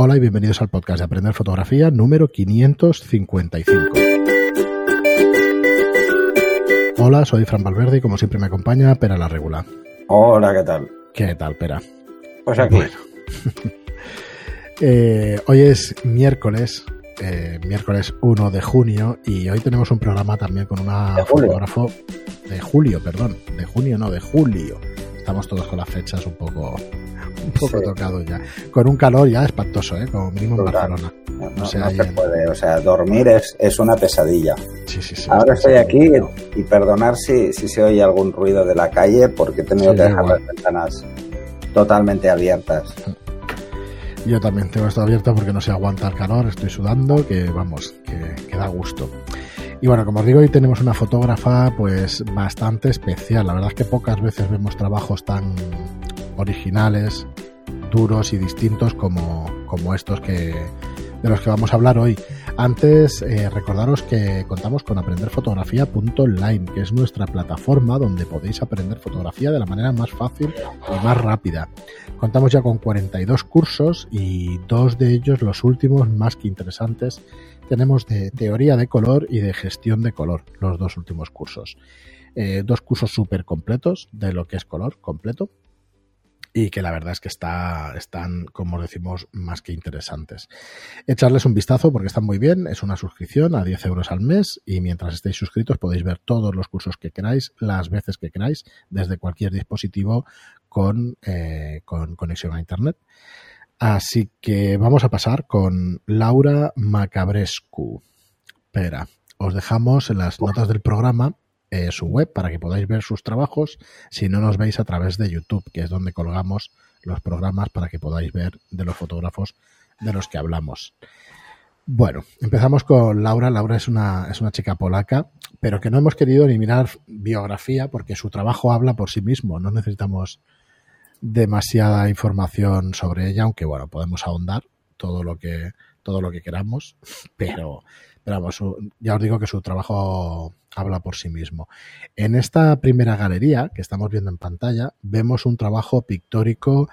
Hola y bienvenidos al podcast de Aprender Fotografía número 555. Hola, soy Fran Valverde y como siempre me acompaña Pera la Regula. Hola, ¿qué tal? ¿Qué tal, Pera? Pues aquí. eh, hoy es miércoles, eh, miércoles 1 de junio y hoy tenemos un programa también con una fotógrafo de julio, perdón, de junio no, de julio. Estamos todos con las fechas un poco un poco Sí. tocados ya. Con un calor ya espantoso, ¿eh? Como mínimo en. Barcelona. No, No no sé, se en- puede, o sea, dormir es, es una pesadilla. Sí, sí, sí. Ahora estoy aquí y perdonar si, si se oye algún ruido de la calle porque he tenido que dejar igual. las ventanas totalmente abiertas. Yo también tengo esto abierto porque no se aguanta el calor, estoy sudando, que vamos, que, que da gusto. Y bueno, como os digo, hoy tenemos una fotógrafa pues bastante especial. La verdad es que pocas veces vemos trabajos tan originales, duros y distintos como, estos que, de los que vamos a hablar hoy. Antes, eh, recordaros que contamos con aprenderfotografía.online, que es nuestra plataforma donde podéis aprender fotografía de la manera más fácil y más rápida. Contamos ya con 42 cursos y dos de ellos, los últimos, más que interesantes, tenemos de teoría de color y de gestión de color, los dos últimos cursos. Eh, dos cursos súper completos de lo que es color completo y que la verdad es que está, están, como decimos, más que interesantes. Echarles un vistazo porque están muy bien, es una suscripción a 10 euros al mes y mientras estéis suscritos podéis ver todos los cursos que queráis, las veces que queráis, desde cualquier dispositivo con, eh, con conexión a Internet. Así que vamos a pasar con Laura Macabrescu. Espera, os dejamos en las notas del programa eh, su web para que podáis ver sus trabajos si no nos veis a través de YouTube, que es donde colgamos los programas para que podáis ver de los fotógrafos de los que hablamos. Bueno, empezamos con Laura. Laura es una, es una chica polaca, pero que no hemos querido ni mirar biografía porque su trabajo habla por sí mismo. No necesitamos demasiada información sobre ella, aunque bueno, podemos ahondar todo lo que, todo lo que queramos, pero, su- ya os digo que su trabajo habla por sí mismo. En esta primera galería que estamos viendo en pantalla, vemos un trabajo pictórico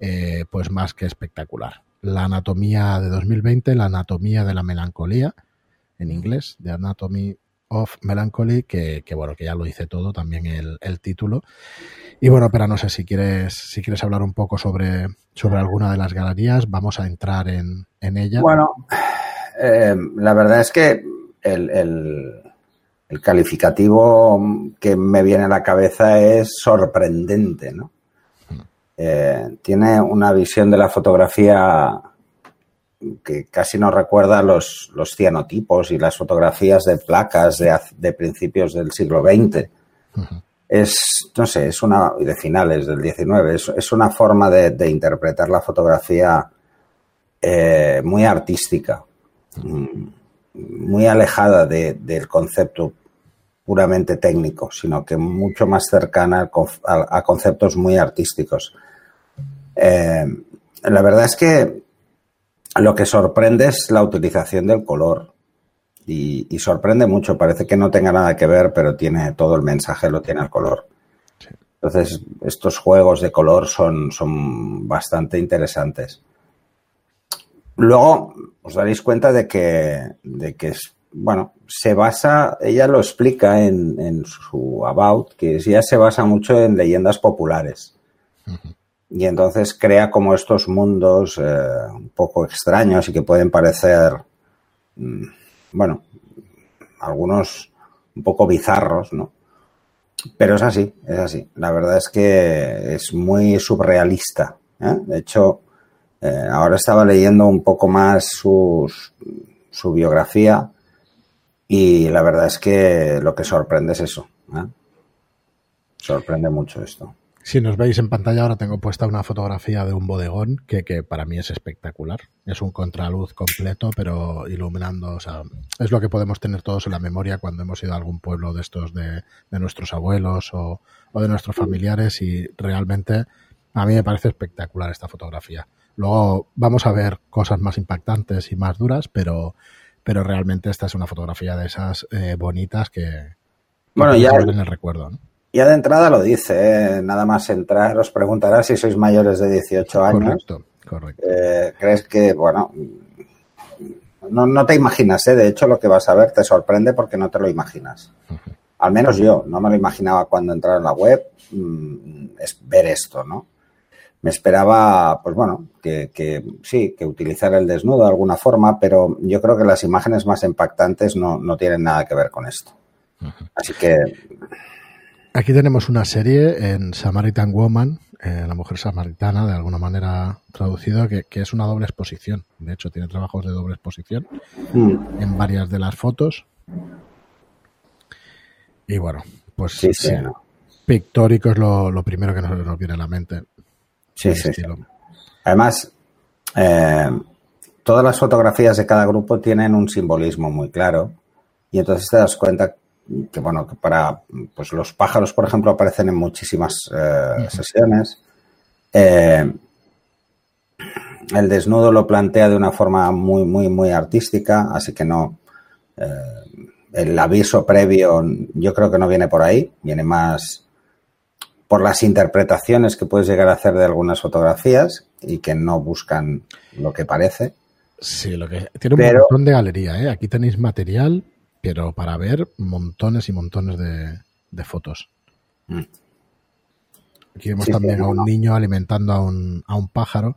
eh, pues más que espectacular. La anatomía de 2020, la anatomía de la melancolía, en inglés, The Anatomy of Melancholy, que, que, bueno, que ya lo dice todo, también el, el título. Y bueno, pero no sé si quieres, si quieres hablar un poco sobre, sobre alguna de las galerías, vamos a entrar en, en ella. Bueno, eh, la verdad es que el, el- el calificativo que me viene a la cabeza es sorprendente, ¿no? Eh, tiene una visión de la fotografía que casi nos recuerda los, los cianotipos y las fotografías de placas de, principios del siglo XX. Es, no sé, es una, y de finales del XIX, es, es una forma de, de interpretar la fotografía eh, muy artística, muy alejada de- del concepto puramente técnico, sino que mucho más cercana a, a conceptos muy artísticos. Eh, la verdad es que lo que sorprende es la utilización del color. Y, y sorprende mucho, parece que no tenga nada que ver, pero tiene todo el mensaje, lo tiene el color. Entonces, estos juegos de color son, son bastante interesantes. Luego os daréis cuenta de que, de que es- bueno, se basa, ella lo explica en, en su About, que ella se basa mucho en leyendas populares. Y entonces crea como estos mundos eh, un poco extraños y que pueden parecer, mm, bueno, algunos un poco bizarros, ¿no? Pero es así, es así. La verdad es que es muy surrealista. ¿eh? De hecho, eh, ahora estaba leyendo un poco más su biografía y la verdad es que lo que sorprende es eso. ¿eh? Sorprende mucho esto. Si nos veis en pantalla, ahora tengo puesta una fotografía de un bodegón que, que para mí es espectacular. Es un contraluz completo, pero iluminando. O sea, es lo que podemos tener todos en la memoria cuando hemos ido a algún pueblo de estos de, de nuestros abuelos o, o de nuestros familiares y realmente a mí me parece espectacular esta fotografía. Luego vamos a ver cosas más impactantes y más duras, pero, pero realmente esta es una fotografía de esas eh, bonitas que, Bueno, ya- en el recuerdo. ¿no? Ya de entrada lo dice, ¿eh? nada más entrar os preguntará si sois mayores de 18 años. Correcto, Correcto. Eh, crees que, bueno, no, no, te imaginas, ¿eh? de hecho lo que vas a ver te sorprende porque no te lo imaginas. Al menos yo, no me lo imaginaba cuando entraba en la web, mm, es ver esto, ¿no? Me esperaba, pues bueno, que, que, sí, que utilizara el desnudo de alguna forma, pero yo creo que las imágenes más impactantes no, no tienen nada que ver con esto. Así que... Aquí tenemos una serie en Samaritan Woman, eh, la mujer samaritana, de alguna manera traducido, que, que, es una doble exposición. De hecho, tiene trabajos de doble exposición mm. en varias de las fotos. Y bueno, pues sí, sí, sí. pictórico es lo, lo, primero que nos, nos, viene a la mente. Sí, sí, sí. Además, eh, todas las fotografías de cada grupo tienen un simbolismo muy claro y entonces te das cuenta que bueno, que para pues los pájaros, por ejemplo, aparecen en muchísimas eh, sesiones. Eh, el desnudo lo plantea de una forma muy, muy, muy artística, así que no. El aviso previo, yo creo que no viene por ahí, viene más por las interpretaciones que puedes llegar a hacer de algunas fotografías y que no buscan lo que parece. Sí, lo que tiene un Pero, montón de galería, ¿eh? Aquí tenéis material pero para ver montones y montones de, de fotos. Mm. Aquí vemos sí, también a un no. niño alimentando a un, a un, pájaro.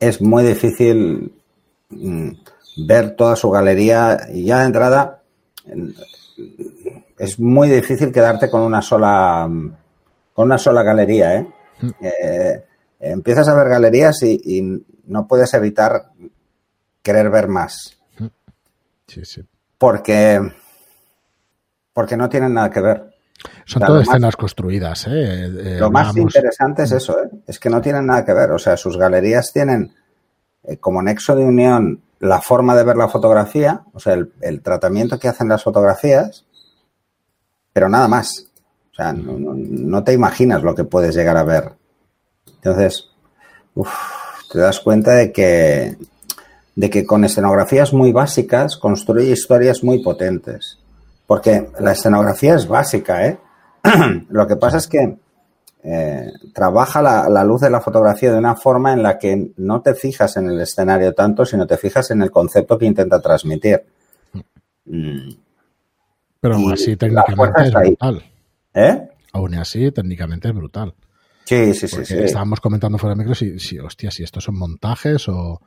Es muy difícil mm, ver toda su galería y ya de entrada es muy difícil quedarte con una sola con una sola galería, ¿eh? Mm. eh empiezas a ver galerías y, y, no puedes evitar querer ver más. Sí, sí porque, porque no tienen nada que ver. Son o sea, todas escenas más, construidas. ¿eh? Eh, lo más vamos... interesante es eso, ¿eh? es que no tienen nada que ver. O sea, sus galerías tienen eh, como nexo de unión la forma de ver la fotografía, o sea, el, el tratamiento que hacen las fotografías, pero nada más. O sea, no, no, no, te imaginas lo que puedes llegar a ver. Entonces, uf, te das cuenta de que, de que con escenografías muy básicas construye historias muy potentes. Porque la escenografía es básica, ¿eh? Lo que pasa es que eh, trabaja la, la, luz de la fotografía de una forma en la que no te fijas en el escenario tanto, sino te fijas en el concepto que intenta transmitir. Pero aún así técnicamente es brutal. ¿Eh? Aún así técnicamente es brutal. Sí, sí, sí, sí. Estábamos comentando fuera de micro si, si, hostia, si estos son montajes o,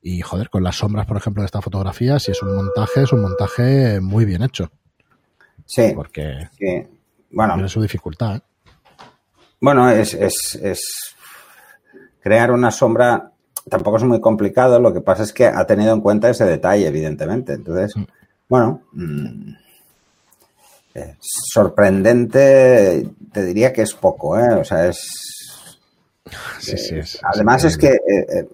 y joder, con las sombras, por ejemplo, de esta fotografía, si es un montaje, es un montaje muy bien hecho. Sí. Porque sí. Bueno, tiene su dificultad. ¿eh? Bueno, es, es, es, crear una sombra tampoco es muy complicado, lo que pasa es que ha tenido en cuenta ese detalle, evidentemente. Entonces, mm. bueno, mmm, eh, sorprendente, te diría que es poco, ¿eh? O sea, es... Sí, sí, es, además es, que eh,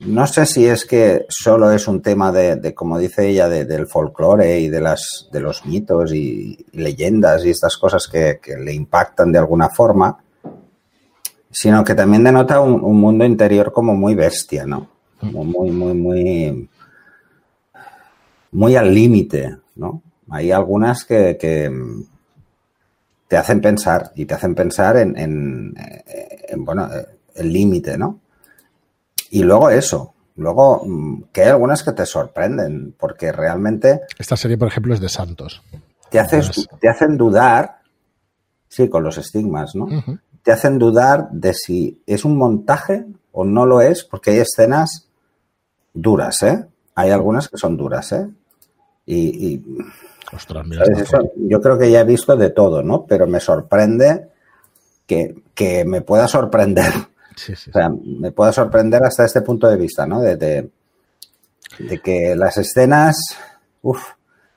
no sé si es que solo es un tema de, de como dice ella, de, del folclore y de, las, de los mitos y, y leyendas y estas cosas que, que, le impactan de alguna forma, sino que también denota un, un mundo interior como muy bestia, ¿no? Como muy, muy, muy, muy al límite, ¿no? Hay algunas que, que, te hacen pensar y te hacen pensar en, en, en bueno, el límite, ¿no? Y luego eso, luego mm, que hay algunas que te sorprenden, porque realmente... Esta serie, por ejemplo, es de Santos. Te, haces, te hacen dudar, sí, con los estigmas, ¿no? Uh -huh. Te hacen dudar de si es un montaje o no lo es, porque hay escenas duras, ¿eh? Hay algunas que son duras, ¿eh? Y... y Ostras, mira Eso, yo creo que ya he visto de todo, ¿no? Pero me sorprende que, que me pueda sorprender Sí, sí, o sea, me puede sorprender hasta este punto de vista, ¿no? De, de, de que las escenas, uff,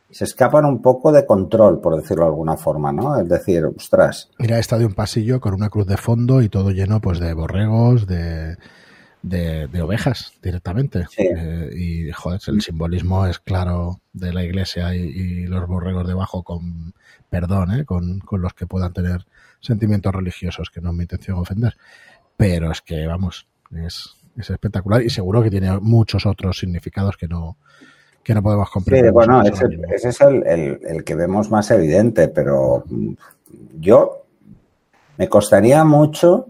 se escapan un poco de control, por decirlo de alguna forma, ¿no? Es decir, ostras. Mira, está de un pasillo con una cruz de fondo y todo lleno, pues, de borregos, de, de, de ovejas directamente. Sí. Eh, y, joder, el simbolismo es claro de la iglesia y, y los borregos debajo con perdón, ¿eh? Con, con los que puedan tener sentimientos religiosos, que no es mi intención ofender pero es que, vamos, es, es espectacular y seguro que tiene muchos otros significados que no, que no podemos comprender. Sí, bueno, ese, ese, es el, el, el, que vemos más evidente, pero yo me costaría mucho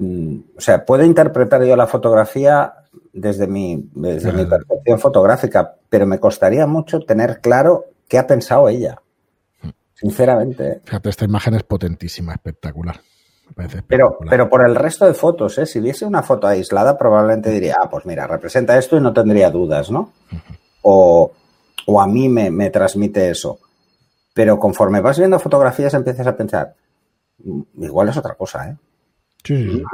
o sea, puedo interpretar yo la fotografía desde mi, desde mi percepción fotográfica, pero me costaría mucho tener claro qué ha pensado ella. Sinceramente. ¿eh? Fíjate, esta imagen es potentísima, espectacular. Pero, pero por el resto de fotos, ¿eh? si viese una foto aislada, probablemente diría, ah, pues mira, representa esto y no tendría dudas, ¿no? o, o, a mí me, me, transmite eso. Pero conforme vas viendo fotografías, empiezas a pensar, mm, igual es otra cosa, ¿eh? Sí, sí,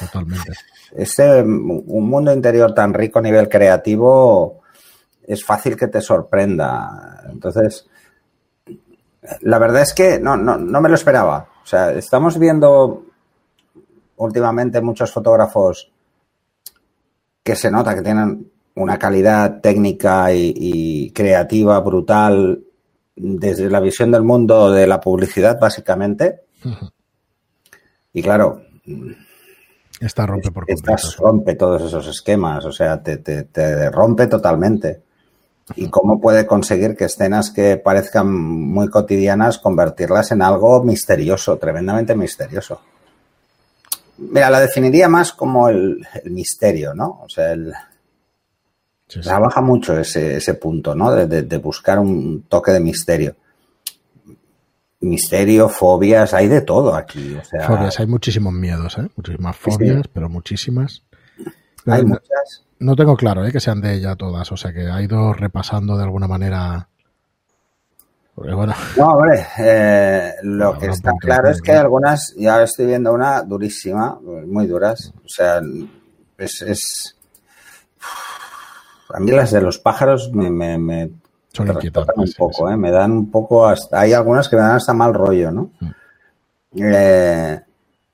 totalmente. Ese, un mundo interior tan rico a nivel creativo es fácil que te sorprenda. Entonces, la verdad es que no, no, no me lo esperaba. O sea, estamos viendo últimamente muchos fotógrafos que se nota que tienen una calidad técnica y, creativa brutal desde la visión del mundo de la publicidad, básicamente. Y claro, esta rompe por rompe todos esos esquemas, o sea, te, te, te rompe totalmente y cómo puede conseguir que escenas que parezcan muy cotidianas convertirlas en algo misterioso, tremendamente misterioso. Mira, la definiría más como el, misterio, ¿no? O sea, el, trabaja mucho ese, ese punto, ¿no? De, de, buscar un toque de misterio. Misterio, fobias, hay de todo aquí. O sea, fobias, hay muchísimos miedos, ¿eh? Muchísimas fobias, sí. pero muchísimas. Hay muchas. No tengo claro ¿eh? que sean de ella todas, o sea que ha ido repasando de alguna manera. Bueno. No, hombre, eh, lo no, que está claro es que hay algunas, ya estoy viendo una durísima, muy duras, o sea, es. es a mí las de los pájaros me, me, me son inquietantes un poco, sí. ¿eh? me dan un poco hasta, hay algunas que me dan hasta mal rollo, ¿no? Mm. Eh,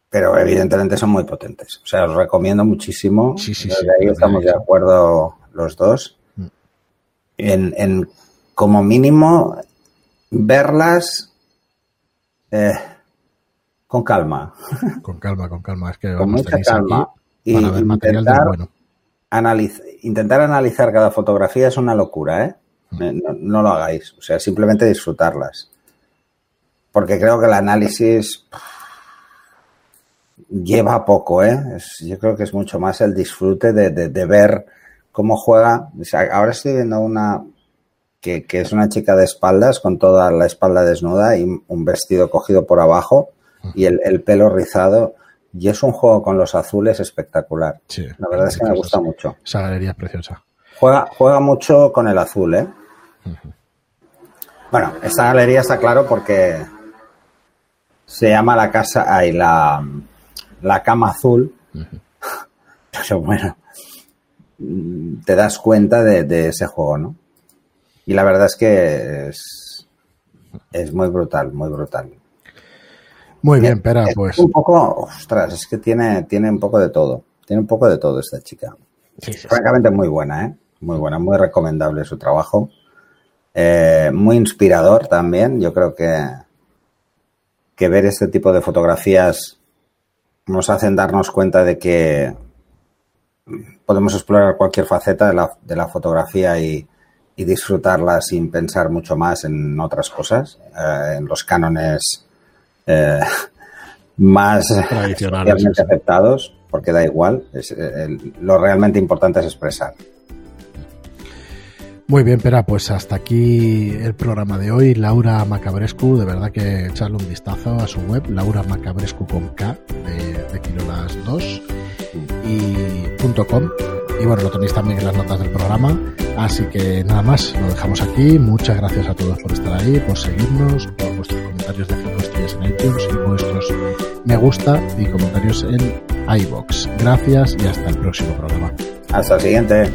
pero evidentemente son muy potentes. O sea, os recomiendo muchísimo. Sí, sí, Desde ahí estamos de acuerdo los dos. En, en como mínimo, verlas eh, con calma. Con calma, con calma. Es que con vamos, mucha calma. Y para ver material de bueno. Analiz intentar analizar cada fotografía es una locura, ¿eh? No, no, lo hagáis. O sea, simplemente disfrutarlas. Porque creo que el análisis lleva poco, ¿eh? Es, yo creo que es mucho más el disfrute de, de, de ver cómo juega. O sea, ahora estoy viendo una que, que, es una chica de espaldas con toda la espalda desnuda y un vestido cogido por abajo y el, el pelo rizado. Y es un juego con los azules espectacular. Sí, la verdad es que me gusta mucho. Esa galería es preciosa. Juega, juega mucho con el azul, ¿eh? Bueno, esta galería está claro porque se llama la casa, hay la, la cama azul, uh -huh. pero bueno, te das cuenta de, de, ese juego, ¿no? Y la verdad es que es, es muy brutal, muy brutal. Muy bien, Pera, pues. Un poco, ostras, es que tiene, tiene un poco de todo. Tiene un poco de todo esta chica. Sí, sí, Francamente, muy buena, ¿eh? Muy buena, muy recomendable su trabajo. Eh, muy inspirador también. Yo creo que, que ver este tipo de fotografías nos hacen darnos cuenta de que podemos explorar cualquier faceta de la, de la fotografía y, y, disfrutarla sin pensar mucho más en otras cosas, eh, en los cánones eh, más tradicionalmente aceptados, porque da igual, es, el, lo realmente importante es expresar. Muy bien, Pera, pues hasta aquí el programa de hoy. Laura Macabrescu, de verdad que echarle un vistazo a su web, Laura Macabrescu con K, de, de Quirolas 2 y .com. Y bueno, lo tenéis también en las notas del programa. Así que nada más, lo dejamos aquí. Muchas gracias a todos por estar ahí, por seguirnos, por vuestros comentarios de 5 estrellas en iTunes y vuestros me gusta y comentarios en iBox. Gracias y hasta el próximo programa. Hasta el siguiente.